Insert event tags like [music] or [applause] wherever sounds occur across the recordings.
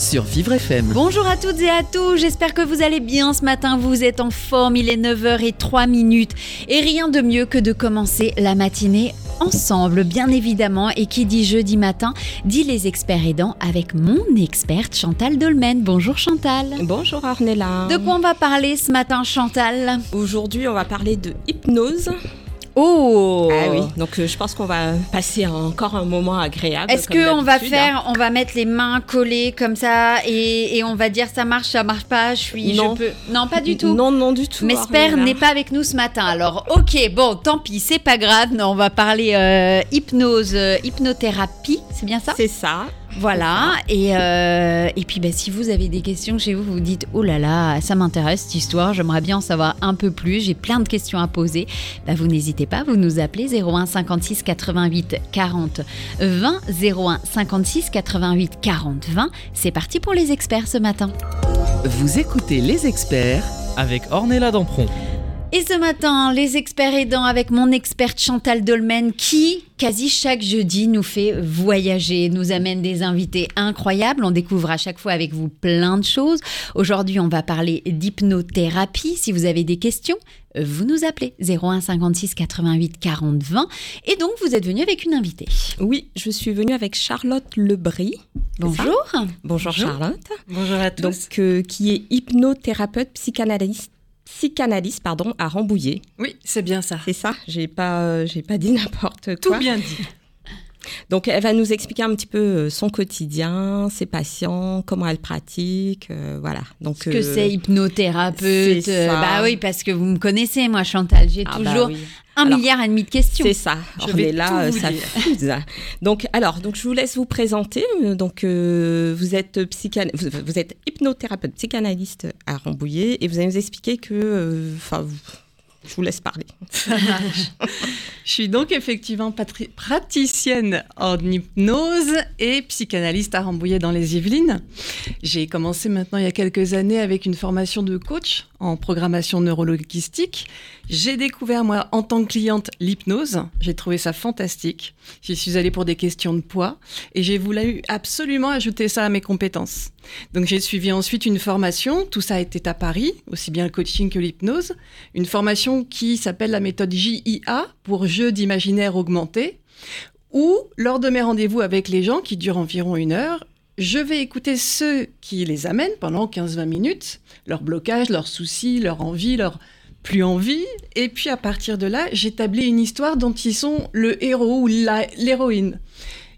Sur Vivre FM. Bonjour à toutes et à tous, j'espère que vous allez bien ce matin, vous êtes en forme, il est 9h03 minutes et rien de mieux que de commencer la matinée ensemble, bien évidemment, et qui dit jeudi matin, dit les experts aidants avec mon experte Chantal Dolmen. Bonjour Chantal. Bonjour Ornella. De quoi on va parler ce matin Chantal? Aujourd'hui, on va parler de hypnose. Oh Ah oui, donc euh, je pense qu'on va passer encore un moment agréable. Est-ce qu'on va faire, on va mettre les mains collées comme ça et, et on va dire ça marche, ça marche pas, je suis, Non. je peux. Non, pas du tout. Non, non, du tout. Mesper Ornella. n'est pas avec nous ce matin. Alors, ok, bon, tant pis, c'est pas grave. Non, on va parler euh, hypnose, euh, hypnothérapie, c'est bien ça? C'est ça. Voilà. Et, euh, et puis, bah, si vous avez des questions chez vous, vous vous dites oh là là, ça m'intéresse cette histoire, j'aimerais bien en savoir un peu plus, j'ai plein de questions à poser. Bah, vous n'hésitez pas, vous nous appelez 01 56 88 40 20 01 56 88 40 20. C'est parti pour les experts ce matin. Vous écoutez les experts Avec Ornella Dampron. Et ce matin, les experts aidants avec mon experte Chantal Dolmen qui, quasi chaque jeudi, nous fait voyager, nous amène des invités incroyables. On découvre à chaque fois avec vous plein de choses. Aujourd'hui, on va parler d'hypnothérapie. Si vous avez des questions, vous nous appelez 01 56 88 40 20. Et donc, vous êtes venu avec une invitée. Oui, je suis venue avec Charlotte Lebris. Bonjour. Bonjour, Charlotte. Bonjour à tous. Donc, euh, qui est hypnothérapeute psychanalyste, psychanalyste pardon, à Rambouillet. oui, c'est bien ça. C'est ça J'ai pas, euh, j'ai pas dit [laughs] n'importe Tout quoi. bien dit. Donc, elle va nous expliquer un petit peu euh, son quotidien, ses patients, comment elle pratique, euh, voilà. Donc, Ce que euh, c'est hypnothérapeute. euh, bah oui, parce que vous me connaissez, moi, Chantal. J'ai ah bah toujours oui. un Alors, milliard et demi de questions. C'est ça. Je vais est là, ça [laughs] fuse. Donc, alors, donc je vous laisse vous présenter. Donc, vous êtes psychana- vous, vous êtes hypnothérapeute psychanalyste à Rambouillet et vous allez nous expliquer que, enfin, vous- je vous laisse parler. [laughs] Ça. Je suis donc effectivement praticienne en hypnose et psychanalyste à Rambouillet dans les Yvelines. J'ai commencé maintenant il y a quelques années avec une formation de coach en programmation neurolinguistique. J'ai découvert moi en tant que cliente l'hypnose. J'ai trouvé ça fantastique. J'y suis allée pour des questions de poids et j'ai voulu absolument ajouter ça à mes compétences. Donc j'ai suivi ensuite une formation, tout ça était à Paris, aussi bien le coaching que l'hypnose, une formation qui s'appelle la méthode JIA pour jeu d'imaginaire augmenté, où lors de mes rendez-vous avec les gens qui durent environ une heure, je vais écouter ceux qui les amènent pendant 15-20 minutes, leurs blocages, leurs soucis, leurs envies, leurs plus envie, et puis à partir de là, j'établis une histoire dont ils sont le héros ou l'héroïne.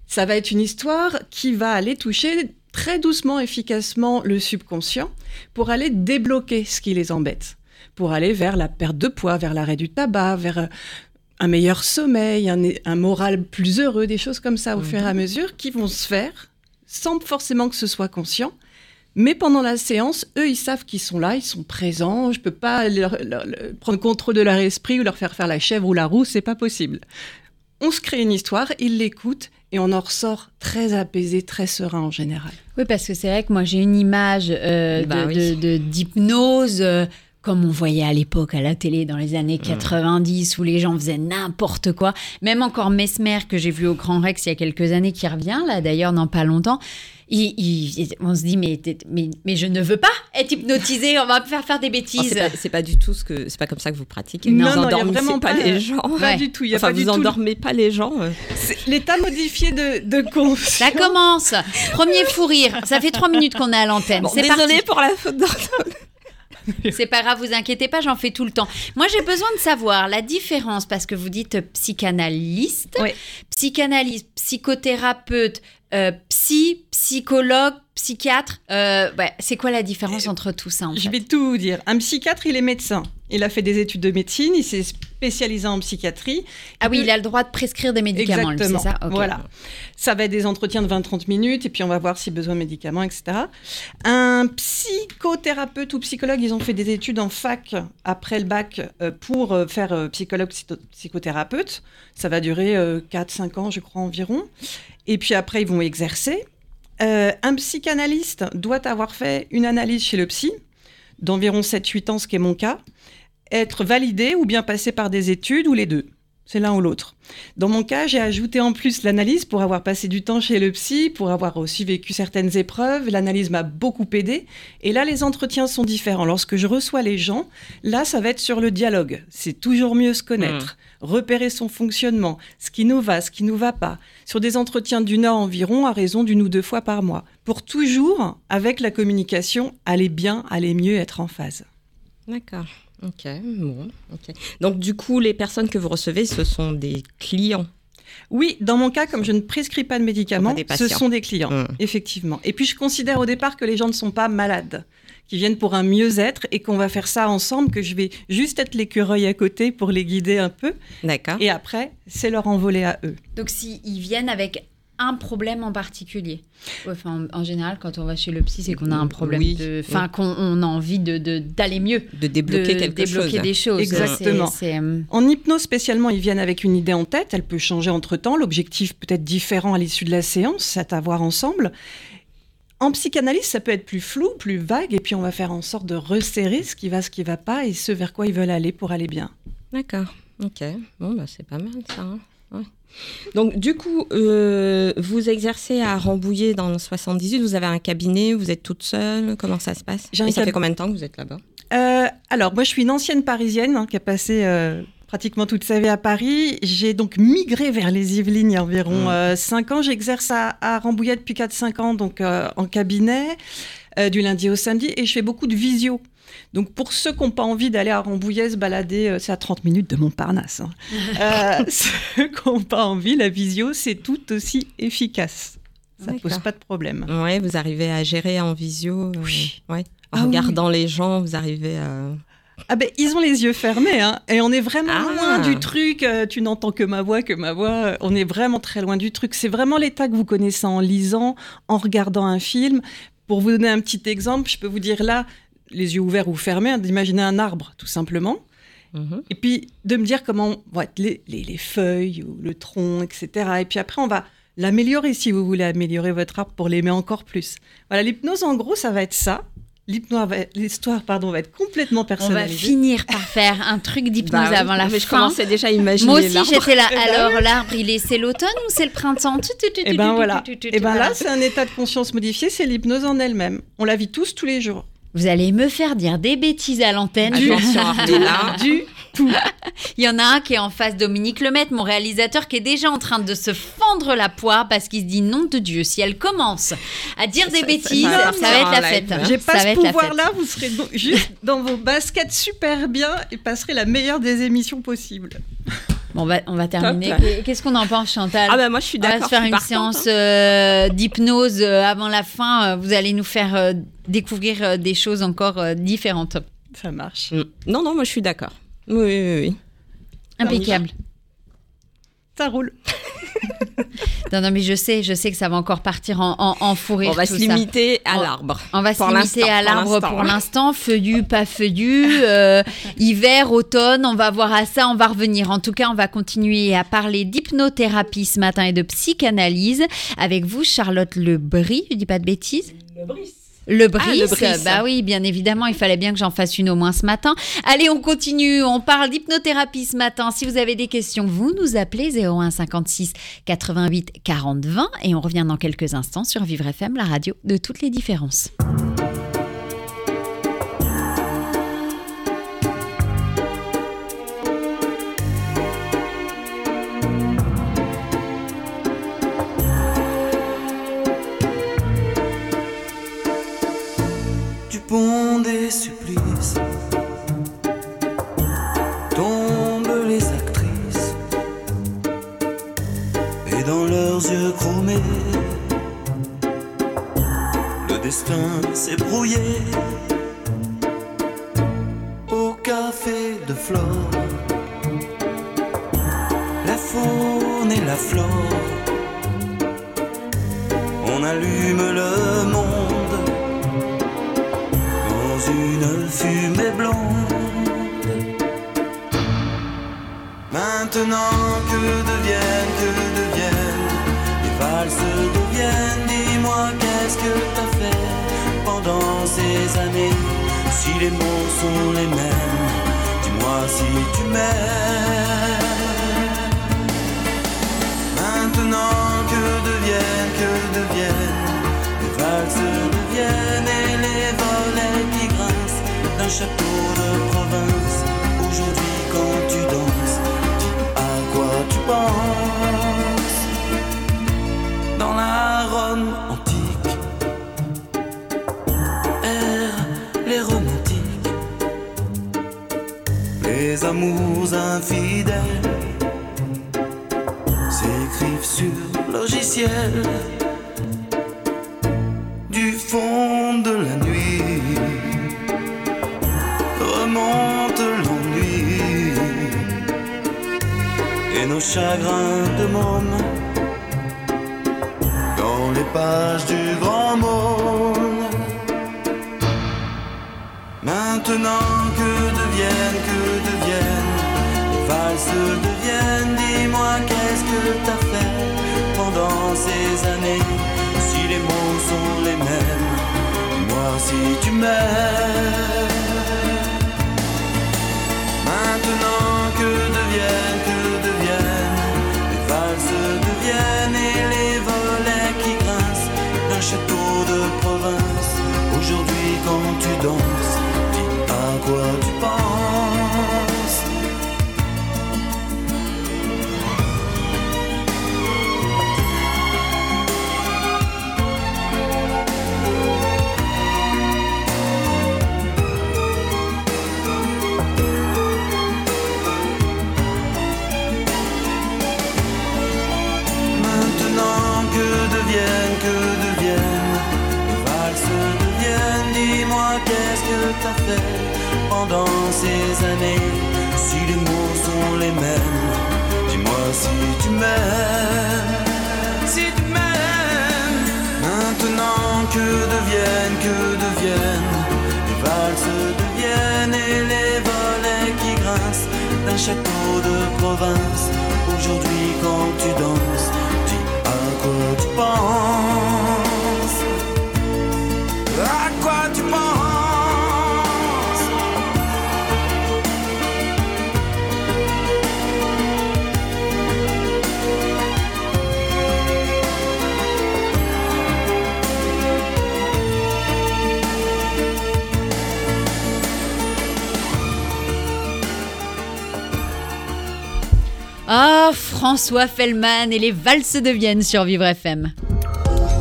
Ça va être une histoire qui va aller toucher très doucement, efficacement le subconscient pour aller débloquer ce qui les embête, pour aller vers la perte de poids, vers l'arrêt du tabac, vers euh, un meilleur sommeil, un, un moral plus heureux, des choses comme ça au fur et à mesure qui vont se faire sans forcément que ce soit conscient. Mais pendant la séance, eux, ils savent qu'ils sont là, ils sont présents. Je peux pas leur- leur- leur- prendre contrôle de leur esprit ou leur faire faire la chèvre ou la roue, c'est pas possible. On se crée une histoire, ils l'écoutent et on en ressort très apaisé, très serein en général. Oui, parce que c'est vrai que moi j'ai une image euh, Bah de- oui. de- de- d'hypnose. euh, comme on voyait à l'époque à la télé dans les années 90 où les gens faisaient n'importe quoi. Même encore Mesmer que j'ai vu au Grand Rex il y a quelques années qui revient là d'ailleurs dans pas longtemps. Il- il- on se dit mais, mais, mais je ne veux pas être hypnotisé, on va me faire faire des Oh, bêtises. c'est pas, du tout ce que, c'est pas comme ça que vous pratiquez. Non, vous non, il y a endormissez vraiment pas pas- les gens. Pas Ouais. du tout, il y a Enfin, pas vous du tout. endormez pas les gens. euh. L'état modifié de, de conscience. Ça commence. Premier fou rire. Ça fait trois minutes qu'on est à l'antenne. Bon, c'est parti. pour la faute d'orthographe. C'est pas grave, vous inquiétez pas, j'en fais tout le temps. Moi, j'ai besoin de savoir la différence parce que vous dites psychanalyste, Oui. psychanalyste, psychothérapeute, euh, psy, psychologue, psychiatre. Euh, ouais, c'est quoi la différence entre tout ça en Je fait vais tout vous dire. Un psychiatre, il est médecin. Il a fait des études de médecine, il s'est spécialisé en psychiatrie. Ah oui, il a le droit de prescrire des médicaments, c'est ça? Voilà. Ça va être des entretiens de 20-30 minutes et puis on va voir si besoin de médicaments, etc. Un psychothérapeute ou psychologue, ils ont fait des études en fac après le bac euh, pour euh, faire euh, psychologue psycho- psychothérapeute. Ça va durer 4-5 ans, je crois, environ. Et puis après, ils vont exercer. Euh, un psychanalyste doit avoir fait une analyse chez le psy d'environ 7-8 ans, ce qui est mon cas, être validé ou bien passer par des études ou les deux. C'est l'un ou l'autre. Dans mon cas, j'ai ajouté en plus l'analyse pour avoir passé du temps chez le psy, pour avoir aussi vécu certaines épreuves. L'analyse m'a beaucoup aidé. Et là, les entretiens sont différents. Lorsque je reçois les gens, là, ça va être sur le dialogue. C'est toujours mieux se connaître, repérer son fonctionnement, ce qui nous va, ce qui nous va pas. Sur des entretiens d'une heure environ, à raison d'une ou deux fois par mois. Pour toujours, avec la communication, aller bien, aller mieux, être en phase. D'accord. Ok, bon. Donc du coup, les personnes que vous recevez, ce sont des clients. Oui, dans mon cas, comme je ne prescris pas de médicaments, ce sont des clients, Mm. effectivement. Et puis, je considère au départ que les gens ne sont pas malades, qu'ils viennent pour un mieux-être et qu'on va faire ça ensemble, que je vais juste être l'écureuil à côté pour les guider un peu. D'accord. Et après, c'est leur envoler à eux. Donc, s'ils viennent avec un problème en particulier. Enfin, en, en général, quand on va chez le psy, c'est qu'on a un problème Oui, de... Enfin, qu'on on a envie de- d'aller mieux. De débloquer de quelque débloquer chose. des choses. Exactement. Euh, En hypnose spécialement, ils viennent avec une idée en tête, elle peut changer entre-temps, l'objectif peut être différent à l'issue de la séance, c'est à voir ensemble. En psychanalyse, ça peut être plus flou, plus vague, et puis on va faire en sorte de resserrer ce qui va, ce qui va pas, et ce vers quoi ils veulent aller pour aller bien. D'accord. Ok. Bon, bah, c'est pas mal ça. hein. Ouais. Donc, du coup, euh, vous exercez à Rambouillet dans le 78. Vous avez un cabinet, vous êtes toute seule. Comment ça se passe? Et ça fait combien de temps que vous êtes là-bas? Euh, alors, moi, je suis une ancienne parisienne hein, qui a passé euh, pratiquement toute sa vie à Paris. J'ai donc migré vers les Yvelines il y a environ Mmh. 5 ans. J'exerce à, à Rambouillet depuis 4-5 ans, donc en cabinet, du lundi au samedi, et je fais beaucoup de visio. Donc, pour ceux qui n'ont pas envie d'aller à Rambouillet se balader, euh, c'est à 30 minutes de Montparnasse. hein. [laughs] Euh, [laughs] ceux qui n'ont pas envie, la visio, c'est tout aussi efficace. Ça pose D'accord. pas de problème. Ouais, vous arrivez à gérer en visio. euh, Oui. ouais. En Ah oui. regardant les gens, vous arrivez à. Ah ben, ils ont les yeux fermés, hein, et on est vraiment Ah. loin du truc. euh, tu n'entends que ma voix, que ma voix. On est vraiment très loin du truc. C'est vraiment l'état que vous connaissez en lisant, en regardant un film. Pour vous donner un petit exemple, je peux vous dire là, les yeux ouverts ou fermés, hein, d'imaginer un arbre, tout simplement. Mhm. Et puis de me dire comment vont être les, les- les feuilles ou le tronc, etc. Et puis après, on va l'améliorer si vous voulez améliorer votre arbre pour l'aimer encore plus. Voilà, l'hypnose, en gros, ça va être ça. L'histoire, pardon, va être complètement On va personnalisée. finir par faire un truc d'hypnose Bah oui, avant la mais je fin. commençais déjà à imaginer Moi aussi, j'étais là. Eh ben Alors, l'arbre, il est, c'est l'automne ou c'est le printemps? Et tu, ben voilà. Et ben voilà. là, c'est un état de conscience modifié, c'est l'hypnose en elle-même. On la vit tous tous les jours. Vous allez me faire dire des bêtises à l'antenne. Attention, [laughs] Armella. Du tout. [laughs] Il y en a un qui est en face, Dominique Lemaitre, mon réalisateur, qui est déjà en train de se fendre la poire parce qu'il se dit non de Dieu. Si elle commence à dire des Ça- ça- bêtises, ça ça, va être la fête. J'ai pas ce pouvoir-là, vous serez juste dans vos baskets super bien et passerez la meilleure des émissions possibles. Bon, on va, on va terminer. Qu'est-ce qu'on en pense, Chantal Ah bah moi je suis On va d'accord. se faire une partante, séance hein. euh, d'hypnose euh, avant la fin. Euh, Vous allez nous faire euh, découvrir des choses encore euh, différentes. Ça marche. Mm. Non non, moi je suis d'accord. Oui oui oui. Impeccable. Ça roule. Non, non, mais je sais, je sais que ça va encore partir en, en, en fou rire, On va tout se ça. limiter à l'arbre. On va se limiter à l'arbre pour l'instant, feuillu, pas feuillu, euh, hiver, automne, on va voir à ça, on va revenir. En tout cas, on va continuer à parler d'hypnothérapie ce matin et de psychanalyse avec vous, Charlotte Lebris, je dis pas de bêtises Le Brice. Le Ah, Brice. bah oui, bien évidemment, il fallait bien que j'en fasse une au moins ce matin. Allez, on continue, on parle d'hypnothérapie ce matin. Si vous avez des questions, vous nous appelez 01 56 88 40 20 et on revient dans quelques instants sur Vivre FM, la radio de toutes les différences. Des supplices. Tombent les actrices. Et dans leurs yeux chromés le destin s'est brouillé. Au café de Flore faune et la flore. On allume le monde une fumée blonde. Maintenant que deviennent, que deviennent les valses deviennent. Dis-moi qu'est-ce que t'as fait pendant ces années? Si les mots sont les mêmes, dis-moi si tu m'aimes. Maintenant que deviennent, que deviennent les valses deviennent et les volets d'un château de province. Aujourd'hui quand tu danses, à quoi tu penses? Dans la Rome antique, errent les romantiques, les amours infidèles s'écrivent sur logiciel. Du fond de la et nos chagrins de môme dans les pages du grand monde. Maintenant que deviennent, que deviennent les valses deviennent, dis-moi qu'est-ce que t'as fait pendant ces années? Si les mots sont les mêmes, dis-moi si tu m'aimes quand tu danses Pendant ces années Si les mots sont les mêmes Dis-moi si tu m'aimes. Si tu m'aimes. Maintenant que deviennent, que deviennent Les valses deviennent Et les volets qui grincent D'un château de province. Aujourd'hui quand tu danses Dis à quoi tu penses. À quoi tu penses François Fellman et les valses de Vienne sur Vivre FM.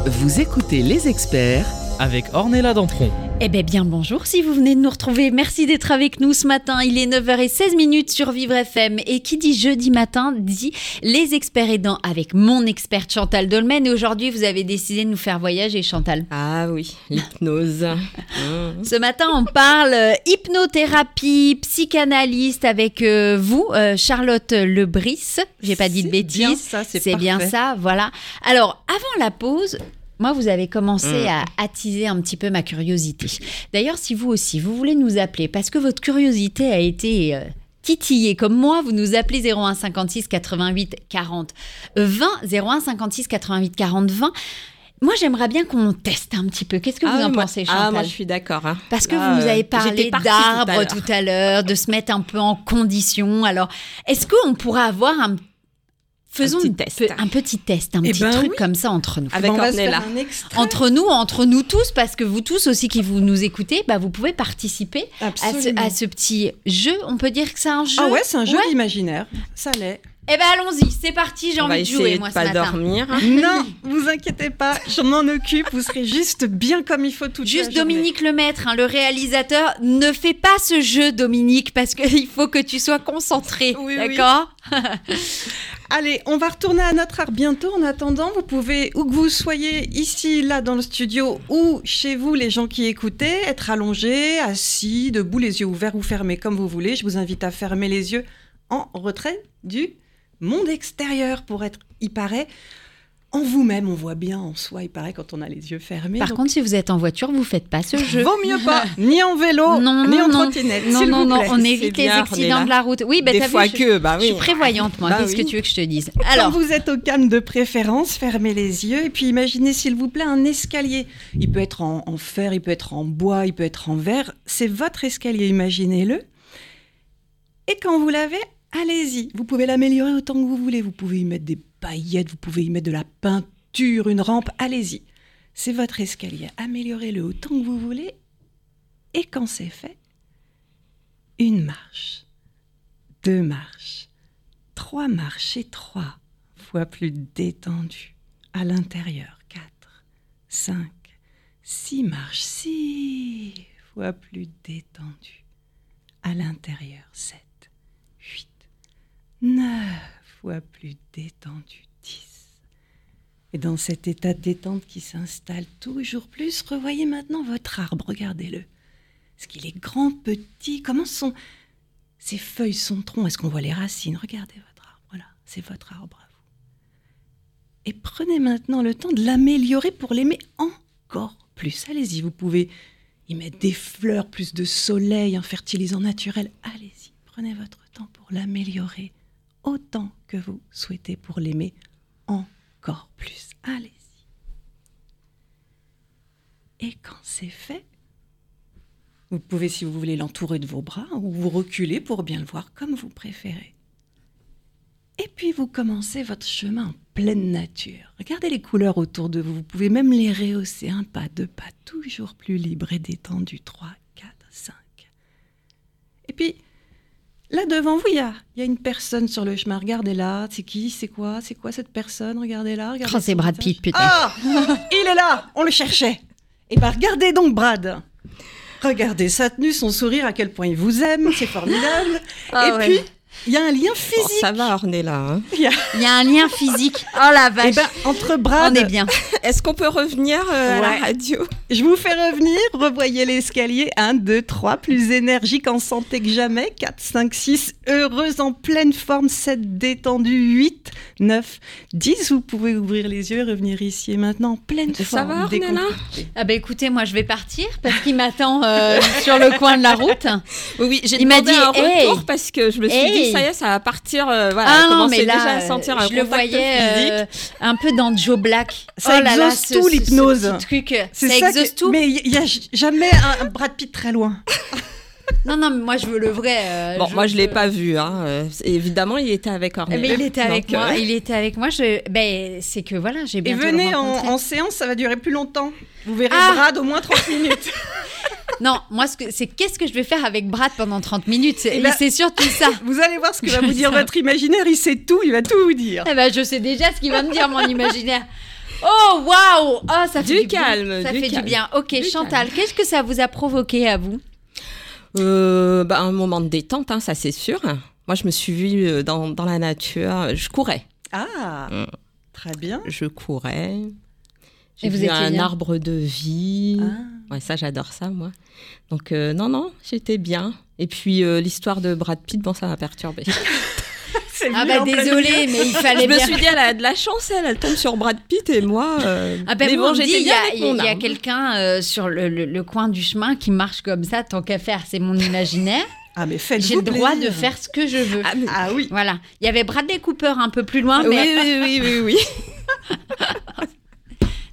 Vous écoutez les experts avec Ornella Dampron. Eh bien, bien bonjour si vous venez de nous retrouver. Merci d'être avec nous ce matin. Il est 9h16 minutes sur Vivre FM. Et qui dit jeudi matin dit les experts aidants avec mon experte Chantal Dolmen. Et aujourd'hui, vous avez décidé de nous faire voyager, Chantal. Ah oui, l'hypnose. [laughs] Mmh. Ce matin, on parle euh, hypnothérapie, psychanalyste avec euh, vous, euh, Charlotte Lebris. J'ai pas dit de C'est bien bêtises. ça, c'est C'est bien ça, voilà. Alors, avant la pause, moi, vous avez commencé Mm. à attiser un petit peu ma curiosité. D'ailleurs, si vous aussi, vous voulez nous appeler parce que votre curiosité a été euh, titillée comme moi, vous nous appelez 01 56 88 40 20 01 56 88 40 20. Moi, j'aimerais bien qu'on teste un petit peu. Qu'est-ce que vous Ah en oui, moi- pensez, Chantal Ah, moi je suis d'accord. hein. parce que Là, vous nous avez parlé d'arbres tout à l'heure, de se mettre un peu en condition. Alors, est-ce qu'on pourrait avoir un... Faisons petit une test. un petit test, un Eh petit ben truc oui. comme ça entre nous. Avec va se Ornella. un. Entre nous, entre nous tous, parce que vous tous aussi qui vous nous écoutez, bah, vous pouvez participer à ce, Absolument. à ce petit jeu. On peut dire que c'est un jeu Ah ouais, c'est un jeu Ouais. imaginaire. Ça l'est. Eh ben allons-y, c'est parti, j'ai envie de jouer moi de ce pas matin. dormir. [laughs] Non, vous inquiétez pas, je m'en occupe. Vous serez juste bien comme il faut tout Juste Dominique Lemaître, hein, le réalisateur, ne fais pas ce jeu, Dominique, parce qu'il [laughs] faut que tu sois concentré. Oui, oui. D'accord? [laughs] Allez, on va retourner à notre art bientôt. En attendant, vous pouvez, où que vous soyez, ici, là, dans le studio, ou chez vous, les gens qui écoutez, être allongés, assis, debout, les yeux ouverts ou fermés, comme vous voulez. Je vous invite à fermer les yeux en retrait du monde extérieur pour être, il paraît, en vous-même, on voit bien en soi, il paraît, quand on a les yeux fermés. Par Donc, contre, si vous êtes en voiture, vous faites pas ce jeu. vaut mieux pas, [laughs] ni en vélo, Non, ni non, en trottinette, Non, s'il non, vous non, plaît. on évite les accidents de la route. Oui, bah, Des t'as vu, fois je- que, bah Je oui. suis prévoyante, moi. Bah Qu'est-ce oui. que tu veux que je te dise Quand Alors, vous êtes au calme de préférence, fermez les yeux et puis imaginez s'il vous plaît un escalier. Il peut être en, en fer, il peut être en bois, il peut être en verre. C'est votre escalier, imaginez-le. Et quand vous l'avez, allez-y. Vous pouvez l'améliorer autant que vous voulez. Vous pouvez y mettre des paillettes, vous pouvez y mettre de la peinture, une rampe, allez-y. C'est votre escalier. Améliorez-le autant que vous voulez. Et quand c'est fait, une marche, deux marches, trois marches et trois fois plus détendu à l'intérieur. Quatre, cinq, six marches, six fois plus détendu à l'intérieur. Sept, huit, neuf fois plus détendu. Dix. Et dans cet état de détente qui s'installe toujours plus, revoyez maintenant votre arbre, regardez-le. Est-ce qu'il est grand, petit? Comment sont ses feuilles, son tronc? Est-ce qu'on voit les racines? Regardez votre arbre, voilà, c'est votre arbre à vous. Et prenez maintenant le temps de l'améliorer pour l'aimer encore plus. Allez-y, vous pouvez y mettre des fleurs, plus de soleil, un fertilisant naturel. Allez-y, prenez votre temps pour l'améliorer autant que vous souhaitez pour l'aimer encore plus. Allez-y. Et quand c'est fait, vous pouvez, si vous voulez, l'entourer de vos bras ou vous reculer pour bien le voir comme vous préférez. Et puis vous commencez votre chemin en pleine nature. Regardez les couleurs autour de vous. Vous pouvez même les rehausser un pas, deux pas, toujours plus libre et détendu. Trois, quatre, cinq. Et puis, là devant vous, il y a, il y a une personne sur le chemin. Regardez-la. C'est qui? C'est quoi? C'est quoi cette personne? Regardez-la. Regardez oh, c'est Brad. Pitt, putain. Ah Il est là On le cherchait Eh bien, regardez donc Brad Regardez sa tenue, son sourire, à quel point il vous aime, c'est formidable. Ah Et ouais. puis, il y a un lien physique. ça va, Ornella. hein. [laughs] Il y a- Il y a un lien physique. Oh la Eh vache. ben, entre Brad, On est bien. [laughs] Est-ce qu'on peut revenir euh, à Ouais. la radio? Je vous fais revenir, revoyez l'escalier. 1, 2, 3, plus énergique, en santé que jamais. 4, 5, 6, heureuse, en pleine forme. 7, détendu. 8, 9, 10. Vous pouvez ouvrir les yeux et revenir ici et maintenant en pleine Ça forme. va, Ornella? Ah bah écoutez, moi je vais partir parce qu'il m'attend euh, [laughs] sur le coin de la route. Oui, oui, j'ai Il m'a demandé dit, un hey, retour parce que je me suis hey. dit, ça y est, ça va partir. euh, voilà, ah non, mais là, déjà à sentir un je le voyais euh, un peu dans Joe Black. Ça oh là là, exauce ce- tout, ce- ce l'hypnose. truc, C'est ça, ça exauce que- tout. Mais il n'y a jamais un, un Brad Pitt très loin. [laughs] Non, non, mais moi je veux le vrai. euh, Bon, moi, je l'ai veux- pas vu. Hein. euh, évidemment, il était avec Ornella. ben, il était avec Donc, moi. euh, Il était avec moi. Je... Ben, c'est que voilà, j'ai Et bien venez en, en séance, ça va durer plus longtemps. Vous verrez Ah Brad au moins 30 minutes. [laughs] Non, moi, ce c'est qu'est-ce que je vais faire avec Brad pendant 30 minutes? C'est Eh ben- c'est surtout ça. [laughs] Vous allez voir ce que va vous dire Ça. [laughs] votre imaginaire. Il sait tout, il va tout vous dire. Eh ben, je sais déjà ce qu'il va me dire, mon imaginaire. Oh, waouh Oh, ça fait Du du, bien. calme, Ça du fait du calme. bien. Ok, Du Chantal, qu'est-ce que ça vous a provoqué à vous? Euh, bah, un moment de détente, hein, ça c'est sûr. Moi, je me suis vue euh, dans, dans la nature. Je courais. Ah, Mm. très bien. Je courais. J'ai vu étiez un bien arbre de vie. Ah. Ouais, ça, j'adore ça, moi. Donc, euh, non, non, j'étais bien. Et puis, euh, l'histoire de Brad Pitt, bon, ça m'a perturbée. [laughs] C'est Ah, bah, désolé, mais il fallait [laughs] je me bien. suis dit, elle a de la chance, elle, elle tombe sur Brad Pitt et moi. euh, Ah ben mais bon, j'étais il y bien a, il y a quelqu'un euh, sur le, le- le coin du chemin qui marche comme ça, tant qu'à faire, c'est mon imaginaire. [laughs] Ah, mais faites-vous J'ai le droit plaisir. de faire ce que je veux. Ah, mais- Ah oui. Voilà. Il y avait Bradley Cooper un peu plus loin, oui, mais oui, oui, oui, oui.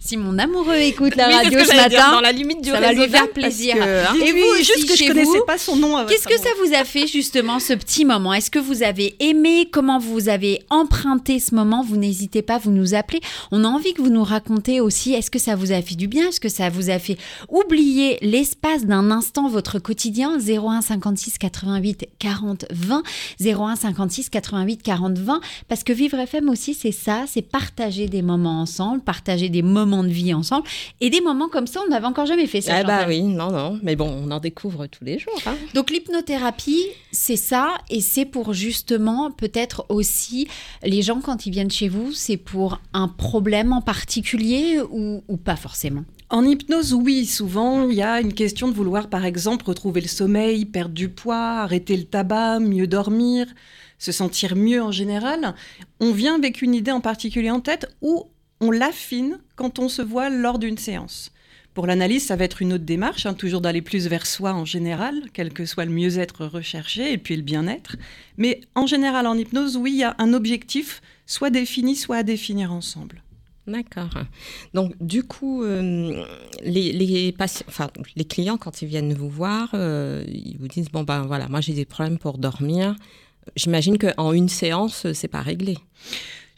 Si mon amoureux écoute la Oui, radio ce dire, matin, dans la limite du ça va lui faire plaisir. que, hein, Et Dites-vous vous juste que je chez connaissais vous, pas son nom. Qu'est-ce que ça vous a fait justement ce petit moment? Est-ce que vous avez aimé? Comment vous avez emprunté ce moment? Vous n'hésitez pas, vous nous appelez. On a envie que vous nous racontez aussi. Est-ce que ça vous a fait du bien? Est-ce que ça vous a fait oublier l'espace d'un instant votre quotidien? 01 56 88 40 20 01 56 88 40 20 parce que vivre FM aussi c'est ça, c'est partager des moments ensemble, partager des moments de vie ensemble et des moments comme ça on n'avait encore jamais fait ça. Ah bah oui, non, non. Mais bon, on en découvre tous les jours. hein. Donc l'hypnothérapie, c'est ça, et c'est pour justement peut-être aussi les gens quand ils viennent chez vous, c'est pour un problème en particulier ou, ou pas forcément? En hypnose, oui, souvent, il y a une question de vouloir, par exemple, retrouver le sommeil, perdre du poids, arrêter le tabac, mieux dormir, se sentir mieux en général. On vient avec une idée en particulier en tête ou on l'affine quand on se voit lors d'une séance. Pour l'analyse, ça va être une autre démarche, hein, toujours d'aller plus vers soi en général, quel que soit le mieux-être recherché et puis le bien-être. Mais en général, en hypnose, oui, il y a un objectif, soit défini, soit à définir ensemble. D'accord. Donc, du coup, euh, les, clients, quand ils viennent vous voir, euh, ils vous disent Bon, ben voilà, moi j'ai des problèmes pour dormir. J'imagine qu'en une séance, c'est pas réglé.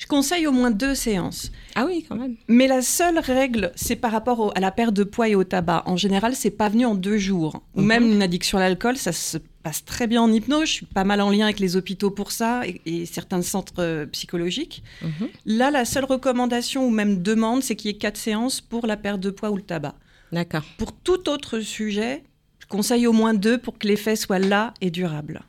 Je conseille au moins deux séances. Ah oui, quand même. Mais la seule règle, c'est par rapport au- à la perte de poids et au tabac. En général, c'est pas venu en deux jours. Ou Mhm. même une addiction à l'alcool, ça se passe très bien en hypnose. Je suis pas mal en lien avec les hôpitaux pour ça et, et certains centres euh, psychologiques. Mhm. Là, la seule recommandation ou même demande, c'est qu'il y ait quatre séances pour la perte de poids ou le tabac. D'accord. Pour tout autre sujet, je conseille au moins deux pour que l'effet soit là et durable.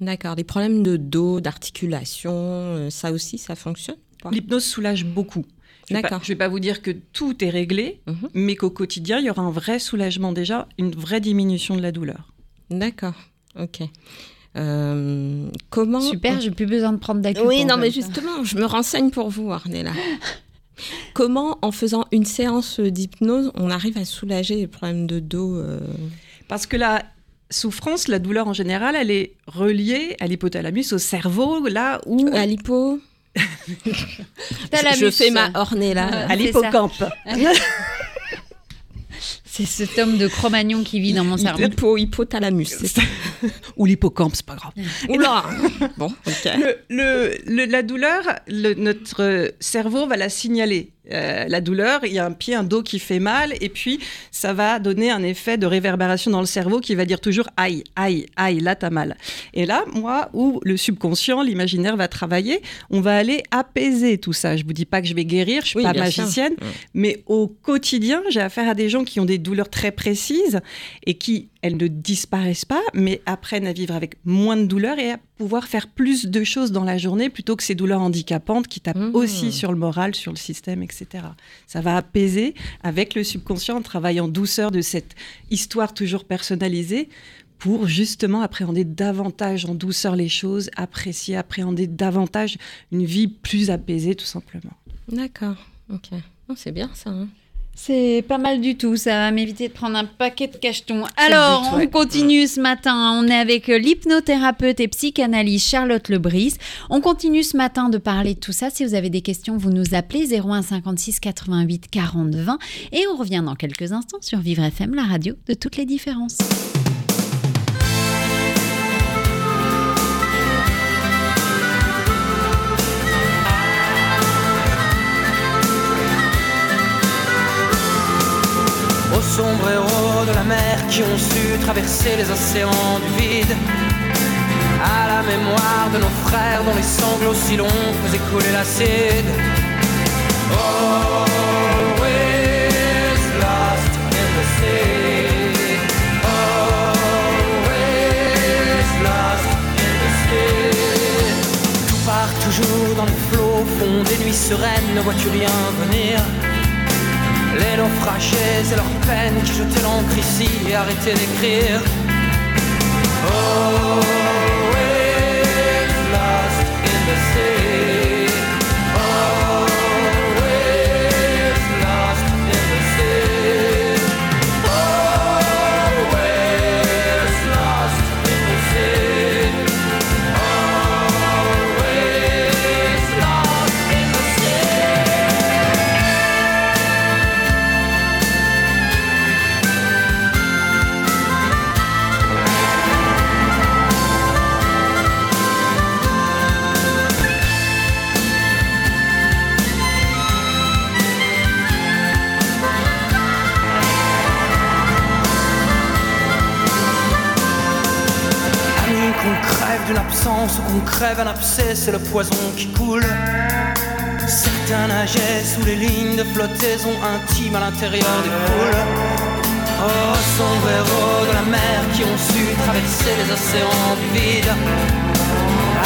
D'accord. Les problèmes de dos, d'articulation, euh, ça aussi, ça fonctionne L'hypnose soulage beaucoup. D'accord. Je ne vais pas vous dire que tout est réglé, Mhm. mais qu'au quotidien, il y aura un vrai soulagement déjà, une vraie diminution de la douleur. D'accord. Ok. Euh, comment Super, j'ai plus besoin de prendre d'acu. Oui, non, mais justement, je me renseigne pour vous, Arnella. [laughs] Comment, en faisant une séance d'hypnose, on arrive à soulager les problèmes de dos euh, Parce que la souffrance, la douleur en général, elle est reliée à l'hypothalamus, au cerveau, là où... à l'hypo. Je fais ma Ornella. Ah, à c'est l'hippocampe. [laughs] C'est cet homme de Cro-Magnon qui vit dans mon cerveau. Hypo, hypothalamus. c'est ça. Ou l'hippocampe, c'est pas grave. Oula [laughs] Bon, ok. Le- le- le- la douleur, le- notre cerveau va la signaler. Euh, la douleur, il y a un pied, un dos qui fait mal, et puis ça va donner un effet de réverbération dans le cerveau qui va dire toujours aïe, aïe, aïe, là t'as mal. Et là, moi, où le subconscient, l'imaginaire va travailler, on va aller apaiser tout ça. Je vous dis pas que je vais guérir, je suis Oui, pas sûr. magicienne, Ouais. mais au quotidien, j'ai affaire à des gens qui ont des douleurs très précises et qui, elles ne disparaissent pas, mais apprennent à vivre avec moins de douleurs et à pouvoir faire plus de choses dans la journée plutôt que ces douleurs handicapantes qui tapent Mhm. aussi sur le moral, sur le système, etc. Ça va apaiser avec le subconscient en travaillant douceur de cette histoire toujours personnalisée pour justement appréhender davantage en douceur les choses, apprécier, appréhender davantage une vie plus apaisée tout simplement. D'accord, ok. Oh, c'est bien ça. hein. C'est pas mal du tout, ça va m'éviter de prendre un paquet de cachetons. Alors, but, on continue ce matin, on est avec euh, l'hypnothérapeute et psychanalyste Charlotte Lebris. On continue ce matin de parler de tout ça. Si vous avez des questions, vous nous appelez 01 56 88 40 20 et on revient dans quelques instants sur Vivre FM, la radio de toutes les différences. De la mer qui ont su traverser les océans du vide. À la mémoire de nos frères dont les sanglots si longs faisaient couler l'acide. Always lost in the sea. Always lost in the sea. Part toujours dans les flots, fond des nuits sereines, ne vois-tu rien venir? Les naufragés et leurs peines qui jetaient l'encre ici et arrêtaient d'écrire. The sea. Ou qu'on crève un abcès, c'est le poison qui coule. Certains nageaient sous les lignes de flottaison intime à l'intérieur des poules. Oh, sombres héros de la mer qui ont su traverser les océans du vide.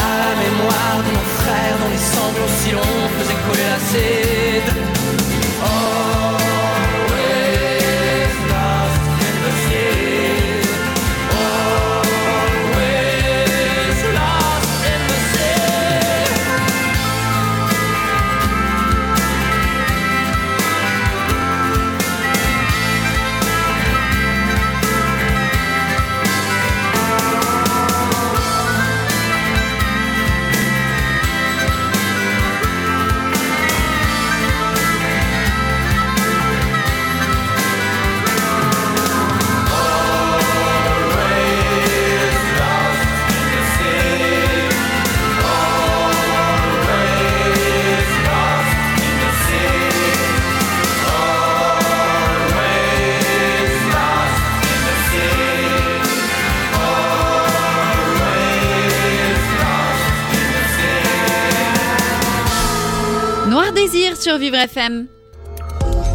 À la mémoire de nos frères dont les sanglots si longs faisaient couler l'acide. Always sur Vivre FM.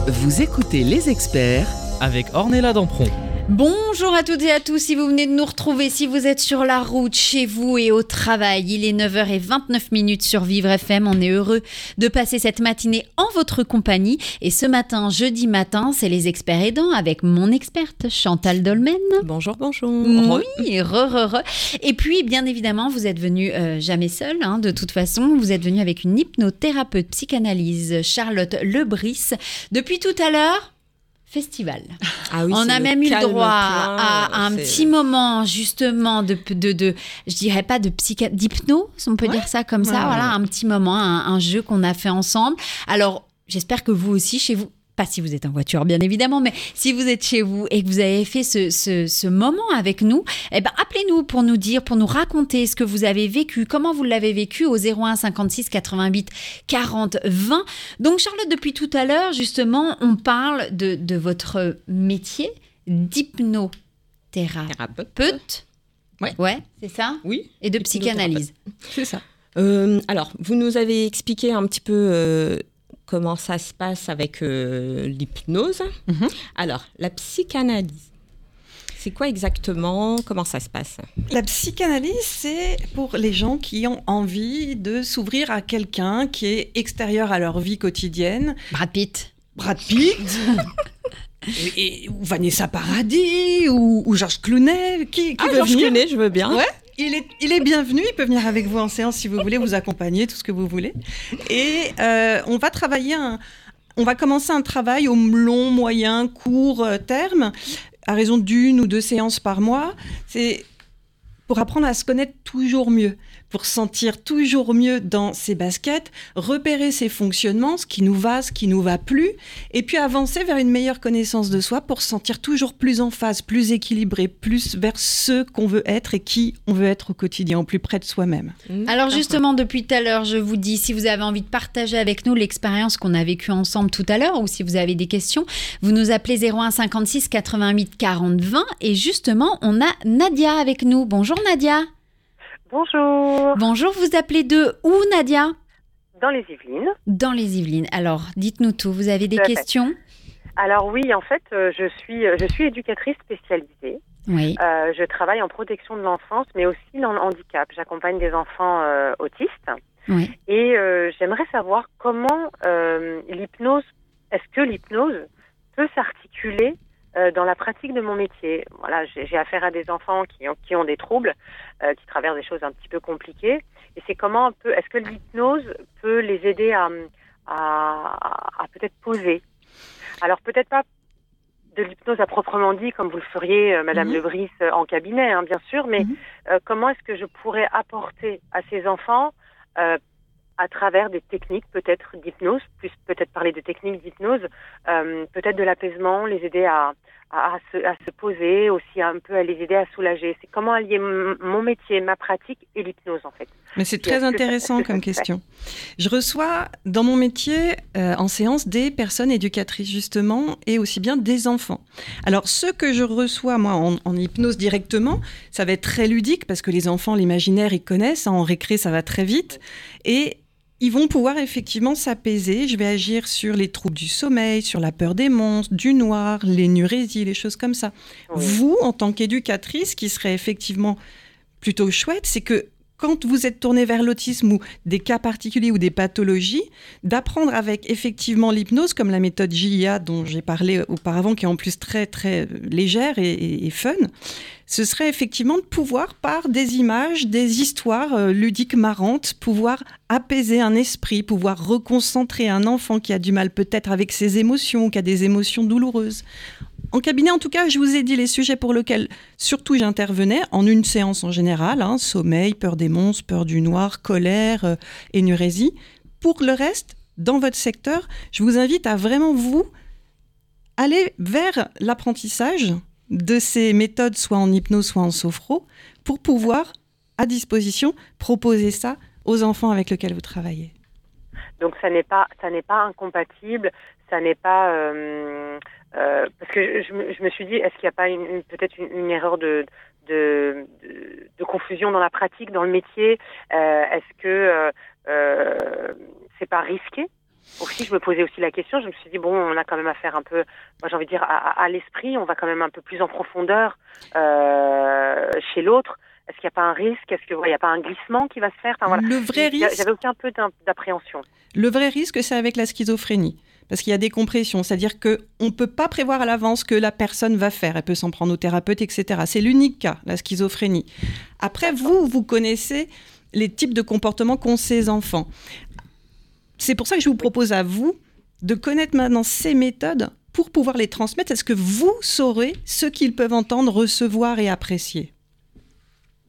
Vous écoutez les experts avec Ornella Dampron. Bonjour à toutes et à tous, si vous venez de nous retrouver, si vous êtes sur la route, chez vous et au travail, il est 9h29 minutes sur Vivre FM, on est heureux de passer cette matinée en votre compagnie et ce matin, jeudi matin, c'est les experts aidants avec mon experte Chantal Dolmen. Bonjour, bonjour. Oui, re, re, re. Et puis, bien évidemment, vous êtes venu euh, jamais seul, hein, de toute façon, vous êtes venu avec une hypnothérapeute psychanalyse, Charlotte Lebris. Depuis tout à l'heure, festival. Ah oui, On a même eu le droit plein, à un c'est- petit moment justement de, de, de je dirais pas de d'hypnose, on peut Ouais. dire ça comme ça, Ouais, voilà, un petit moment, un, un jeu qu'on a fait ensemble. Alors, j'espère que vous aussi chez vous, pas si vous êtes en voiture bien évidemment, mais si vous êtes chez vous et que vous avez fait ce, ce, ce moment avec nous, eh ben appelez-nous pour nous dire, pour nous raconter ce que vous avez vécu, comment vous l'avez vécu au 01 56 88 40 20. Donc Charlotte, depuis tout à l'heure, justement, on parle de, de votre métier d'hypnothérapeute. Thérapeute. Ouais. Ouais, c'est ça? Oui. Et de psychanalyse. C'est ça. Euh, alors, vous nous avez expliqué un petit peu euh, comment ça se passe avec euh, l'hypnose. Mhm. Alors, la psychanalyse, c'est quoi exactement? Comment ça se passe? La psychanalyse, c'est pour les gens qui ont envie de s'ouvrir à quelqu'un qui est extérieur à leur vie quotidienne. Brad Pitt. Brad Pitt, [laughs] et, et- ou Vanessa Paradis, ou, ou Georges Clooney, qui, qui Ah, veut Georges. Clooney, je veux bien. Ouais. Il est, bienvenu, il peut venir avec vous en séance si vous voulez, vous accompagner, tout ce que vous voulez. Et euh, on va travailler, on va commencer un travail au long, moyen, court euh, terme, à raison d'une ou deux séances par mois. C'est pour apprendre à se connaître toujours mieux, pour se sentir toujours mieux dans ses baskets, repérer ses fonctionnements, ce qui nous va, ce qui nous va plus, et puis avancer vers une meilleure connaissance de soi pour se sentir toujours plus en phase, plus équilibré, plus vers ce qu'on veut être et qui on veut être au quotidien, au plus près de soi-même. Mhm. Alors justement, depuis tout à l'heure, je vous dis, si vous avez envie de partager avec nous l'expérience qu'on a vécue ensemble tout à l'heure, ou si vous avez des questions, vous nous appelez 01 56 88 40 20. Et justement, on a Nadia avec nous. Bonjour Nadia. Bonjour, Bonjour, vous appelez de où Nadia? Dans les Yvelines. Dans les Yvelines. Alors, dites-nous tout. Vous avez des questions? Alors oui, en fait, euh, je suis euh, je suis éducatrice spécialisée. Oui. Euh, je travaille en protection de l'enfance, mais aussi dans le handicap. J'accompagne des enfants euh, autistes Oui. et euh, j'aimerais savoir comment l'hypnose, est-ce que l'hypnose peut s'articuler euh, dans la pratique de mon métier. Voilà, j'ai affaire à des enfants qui ont, qui ont des troubles, euh, qui traversent des choses un petit peu compliquées. Et c'est comment peut, est-ce que l'hypnose peut les aider à, à, à peut-être poser? Alors peut-être pas de l'hypnose à proprement dit, comme vous le feriez, euh, Madame Mhm. Lebris, euh, en cabinet, hein, bien sûr, mais Mhm. comment est-ce que je pourrais apporter à ces enfants, à travers des techniques peut-être d'hypnose, plus peut-être parler de techniques d'hypnose, euh, peut-être de l'apaisement, les aider à, à, à se, à se poser, aussi un peu à les aider à soulager. C'est comment allier mon métier, ma pratique et l'hypnose en fait. Mais c'est très que ça- intéressant que comme question. Je reçois dans mon métier euh, en séance des personnes éducatrices justement et aussi bien des enfants. Alors ce que je reçois moi en, en hypnose directement, ça va être très ludique parce que les enfants l'imaginaire ils connaissent, hein, en récré ça va très vite et ils vont pouvoir effectivement s'apaiser. Je vais agir sur les troubles du sommeil, sur la peur des monstres, du noir, l'énurésie, les choses comme ça. Oui. Vous, en tant qu'éducatrice, ce qui serait effectivement plutôt chouette, c'est que quand vous êtes tourné vers l'autisme ou des cas particuliers ou des pathologies, d'apprendre avec effectivement l'hypnose, comme la méthode JIA dont j'ai parlé auparavant, qui est en plus très très légère et fun, ce serait effectivement de pouvoir, par des images, des histoires euh, ludiques marrantes, pouvoir apaiser un esprit, pouvoir reconcentrer un enfant qui a du mal peut-être avec ses émotions, qui a des émotions douloureuses. En cabinet, en tout cas, je vous ai dit les sujets pour lesquels surtout j'intervenais en une séance en général, hein, sommeil, peur des monstres, peur du noir, colère, euh, énurésie. Pour le reste, dans votre secteur, je vous invite à vraiment vous aller vers l'apprentissage de ces méthodes, soit en hypnose, soit en sophro, pour pouvoir, à disposition, proposer ça aux enfants avec lesquels vous travaillez. Donc ça n'est pas ça n'est pas incompatible, ça n'est pas euh, euh, parce que je, me- je me suis dit est-ce qu'il n'y a pas une, une- peut-être une, une erreur de de, de de confusion dans la pratique, dans le métier Euh, Est-ce que euh, euh, c'est pas risqué aussi, je me posais aussi la question. Je me suis dit bon, on a quand même affaire un peu, moi j'ai envie de dire à, à l'esprit. On va quand même un peu plus en profondeur chez l'autre. Est-ce qu'il n'y a pas un risque? Est-ce qu'il n'y a pas un glissement qui va se faire? Enfin, voilà. Le vrai risque. J'avais aussi un peu d'appréhension. Le vrai risque, c'est avec la schizophrénie. Parce qu'il y a des compressions, c'est-à-dire qu'on ne peut pas prévoir à l'avance que la personne va faire. Elle peut s'en prendre au thérapeute, etc. C'est l'unique cas, la schizophrénie. Après, vous, vous connaissez les types de comportements qu'ont ces enfants. C'est pour ça que je vous propose à vous de connaître maintenant ces méthodes pour pouvoir les transmettre. Est-ce que vous saurez ce qu'ils peuvent entendre, recevoir et apprécier?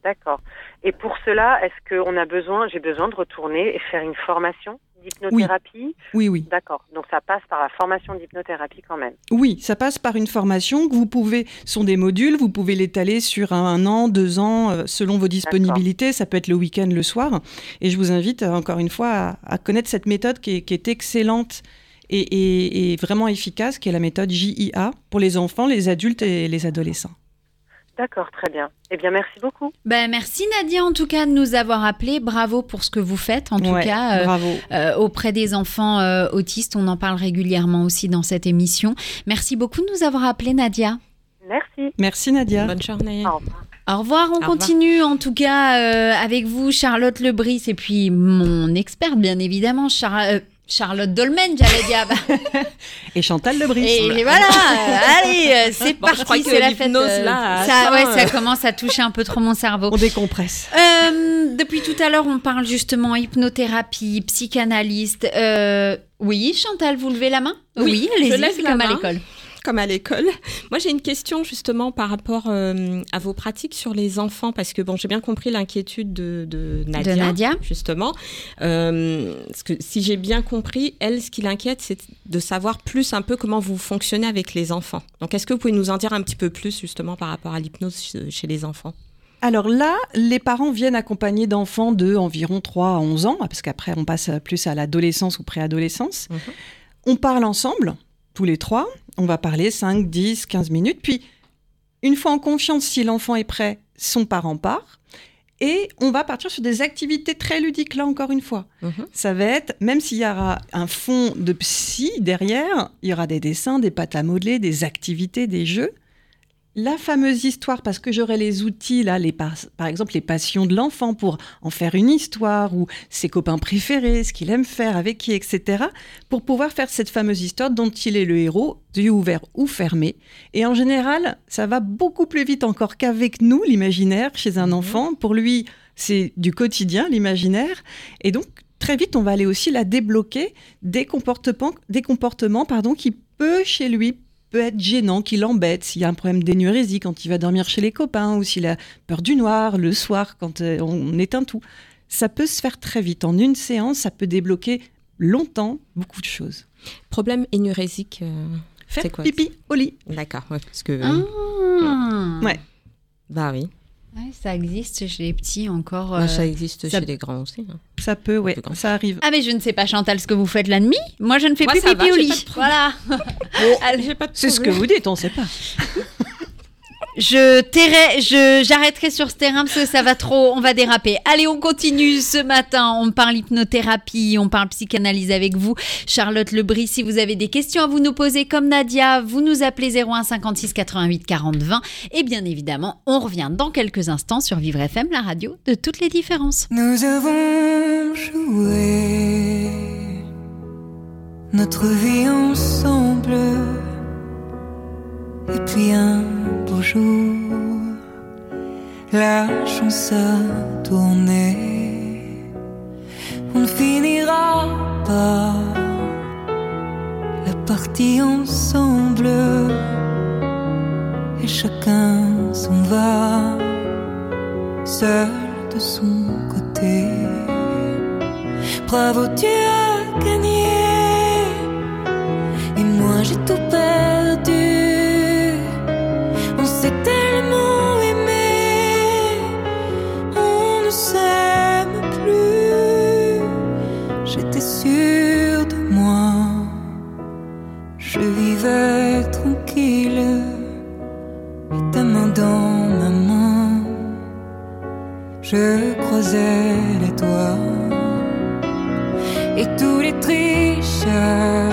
D'accord. Et pour cela, est-ce qu'on a besoin, j'ai besoin de retourner et faire une formation? D'hypnothérapie Oui, oui. D'accord. Donc ça passe par la formation d'hypnothérapie quand même. Oui, ça passe par une formation que vous pouvez, ce sont des modules, vous pouvez l'étaler sur un, an, deux ans, euh, selon vos disponibilités. Ça peut être le week-end, le soir. Et je vous invite euh, encore une fois à, connaître cette méthode qui est, excellente et, et vraiment efficace, qui est la méthode JIA pour les enfants, les adultes et les adolescents. D'accord, très bien. Eh bien, merci beaucoup. Ben, merci Nadia en tout cas de nous avoir appelé. Bravo pour ce que vous faites en tout cas euh, bravo. Euh, auprès des enfants euh, autistes. On en parle régulièrement aussi dans cette émission. Merci beaucoup de nous avoir appelé Nadia. Merci. Merci Nadia. Bonne journée. Au revoir. Au revoir, on continue en tout cas avec vous Charlotte Lebris et puis mon experte bien évidemment Charlotte. Charlotte Dolmen, j'allais dire. [laughs] et Chantal Lebris. Et, voilà, allez, euh, c'est parti, c'est la fête. Euh, là, ça, ouais, ça commence à toucher un peu trop mon cerveau. On décompresse. Euh, depuis tout à l'heure, on parle justement hypnothérapie, psychanalyste. oui, Chantal, vous levez la main? Oui, allez-y, c'est comme à l'école comme à l'école. [laughs] Moi, j'ai une question justement par rapport euh, à vos pratiques sur les enfants, parce que bon, j'ai bien compris l'inquiétude de, Nadia, justement. Euh, parce que si j'ai bien compris, elle, ce qui l'inquiète, c'est de savoir plus un peu comment vous fonctionnez avec les enfants. Donc, est-ce que vous pouvez nous en dire un petit peu plus justement par rapport à l'hypnose chez les enfants? Alors là, les parents viennent accompagnés d'enfants de environ 3 à 11 ans, parce qu'après on passe plus à l'adolescence ou préadolescence. Mhm. On parle ensemble, tous les trois. On va parler 5, 10, 15 minutes. Puis, une fois en confiance, si l'enfant est prêt, son parent part. Et on va partir sur des activités très ludiques, là encore une fois. Mhm. Ça va être, même s'il y aura un fond de psy derrière, il y aura des dessins, des pâtes à modeler, des activités, des jeux la fameuse histoire, parce que j'aurai les outils, là, les par, exemple les passions de l'enfant pour en faire une histoire, ou ses copains préférés, ce qu'il aime faire, avec qui, etc., pour pouvoir faire cette fameuse histoire dont il est le héros, yeux ouverts ou fermés. Et en général, ça va beaucoup plus vite encore qu'avec nous, l'imaginaire, chez un mhm. enfant. Pour lui, c'est du quotidien, l'imaginaire. Et donc, très vite, on va aller aussi la débloquer des comportements, des comportements pardon, qui peut chez lui peut être gênant, qui l'embête, s'il y a un problème d'énurésie quand il va dormir chez les copains, ou s'il a peur du noir le soir quand euh, on éteint tout. Ça peut se faire très vite. En une séance, ça peut débloquer longtemps beaucoup de choses. Problème énurésique, euh, quoi pipi au lit. D'accord, parce que... Ah. Ouais. Bah oui ça existe chez les petits encore. Bah, ça euh, existe chez les grands aussi. Hein. Ça peut, oui, ça arrive. Ah mais je ne sais pas Chantal ce que vous faites la nuit. Moi je ne fais plus pipi au lit. Voilà. [laughs] C'est ce que vous dites, on ne sait pas. [laughs] je tairai, je j'arrêterai sur ce terrain parce que ça va trop, on va déraper. Allez, on continue ce matin. On parle hypnothérapie, on parle psychanalyse avec vous, Charlotte Lebris. Si vous avez des questions à vous nous poser comme Nadia, vous nous appelez 01 56 88 40 20. Et bien évidemment, on revient dans quelques instants sur Vivre FM, la radio de toutes les différences. Nous avons joué notre vie ensemble. Et puis un beau jour, la chance a tourné. On ne finira pas la partie ensemble. Et chacun s'en va, seul de son côté. Bravo, tu as gagné. Et moi j'ai tout perdu. Tranquille et ta main dans ma main. Je croisais les doigts et tous les triches hauteur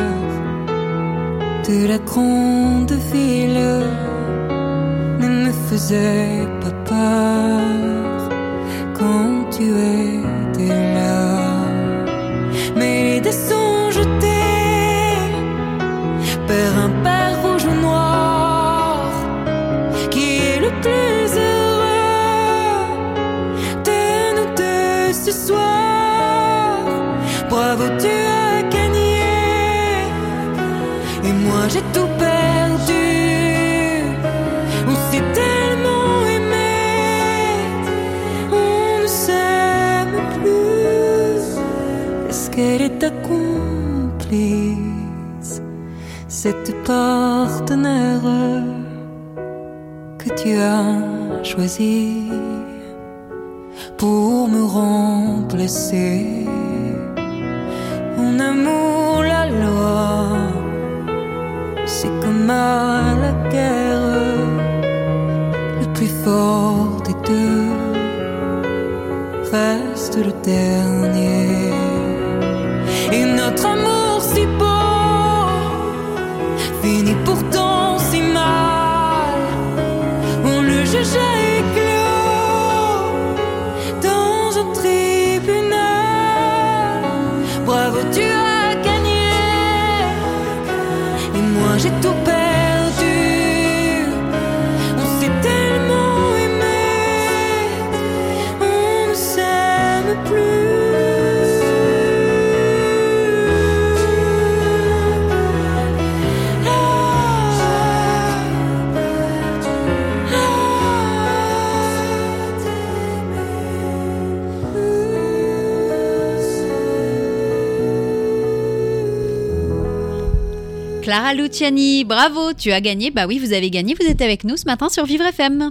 de la grande ville ne me faisait pas peur Clara Luciani, bravo, tu as gagné. Bah oui, vous avez gagné, vous êtes avec nous ce matin sur Vivre FM.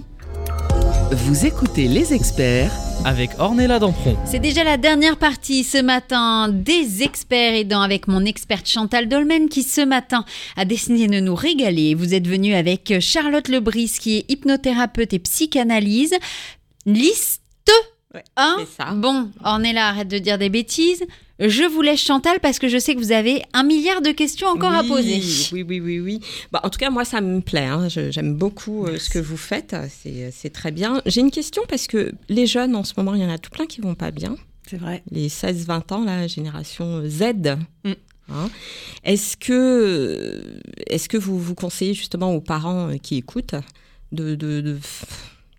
Vous écoutez les experts avec Ornella Dampron. C'est déjà la dernière partie ce matin des experts aidants avec mon experte Chantal Dolmen qui ce matin a décidé de nous régaler. Vous êtes venu avec Charlotte Lebris qui est hypnothérapeute et psychanalyse. Liste Ouais, Hein c'est ça. Bon, Ornella, arrête de dire des bêtises. Je vous laisse Chantal parce que je sais que vous avez un milliard de questions encore à poser. Oui, oui, oui, oui. Bah, en tout cas, moi, ça me plaît. hein. J'aime beaucoup euh, ce que vous faites. C'est très bien. J'ai une question parce que les jeunes, en ce moment, il y en a tout plein qui vont pas bien. C'est vrai. Les 16-20 ans, la génération Z. Mm. Hein. Est-ce que, est que vous vous conseillez justement aux parents euh, qui écoutent de, de, de f-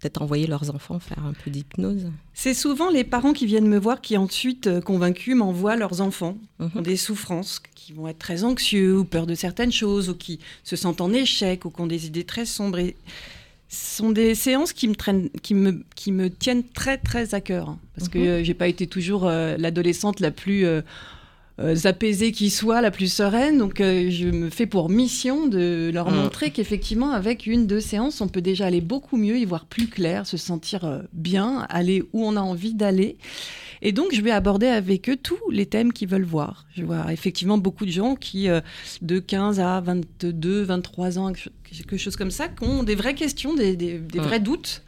peut-être envoyer leurs enfants faire un peu d'hypnose C'est souvent les parents qui viennent me voir qui ensuite, euh, convaincus, m'envoient leurs enfants qui ont Mhm. des souffrances, qui vont être très anxieux ou peur de certaines choses, ou qui se sentent en échec, ou qui ont des idées très sombres. Et ce sont des séances qui me, traînent, qui me, qui me tiennent très très à cœur. hein, parce que Mhm. euh, j'ai pas été toujours euh, l'adolescente la plus euh, euh, apaisée qui soit, la plus sereine. Donc euh, je me fais pour mission de leur Mhm. montrer qu'effectivement, avec une, deux séances, on peut déjà aller beaucoup mieux, y voir plus clair, se sentir euh, bien, aller où on a envie d'aller. Et donc, je vais aborder avec eux tous les thèmes qu'ils veulent voir. Je vois effectivement beaucoup de gens qui, euh, de 15 à 22, 23 ans, quelque chose comme ça, qui ont des vraies questions, des, des- des Ouais. vrais doutes.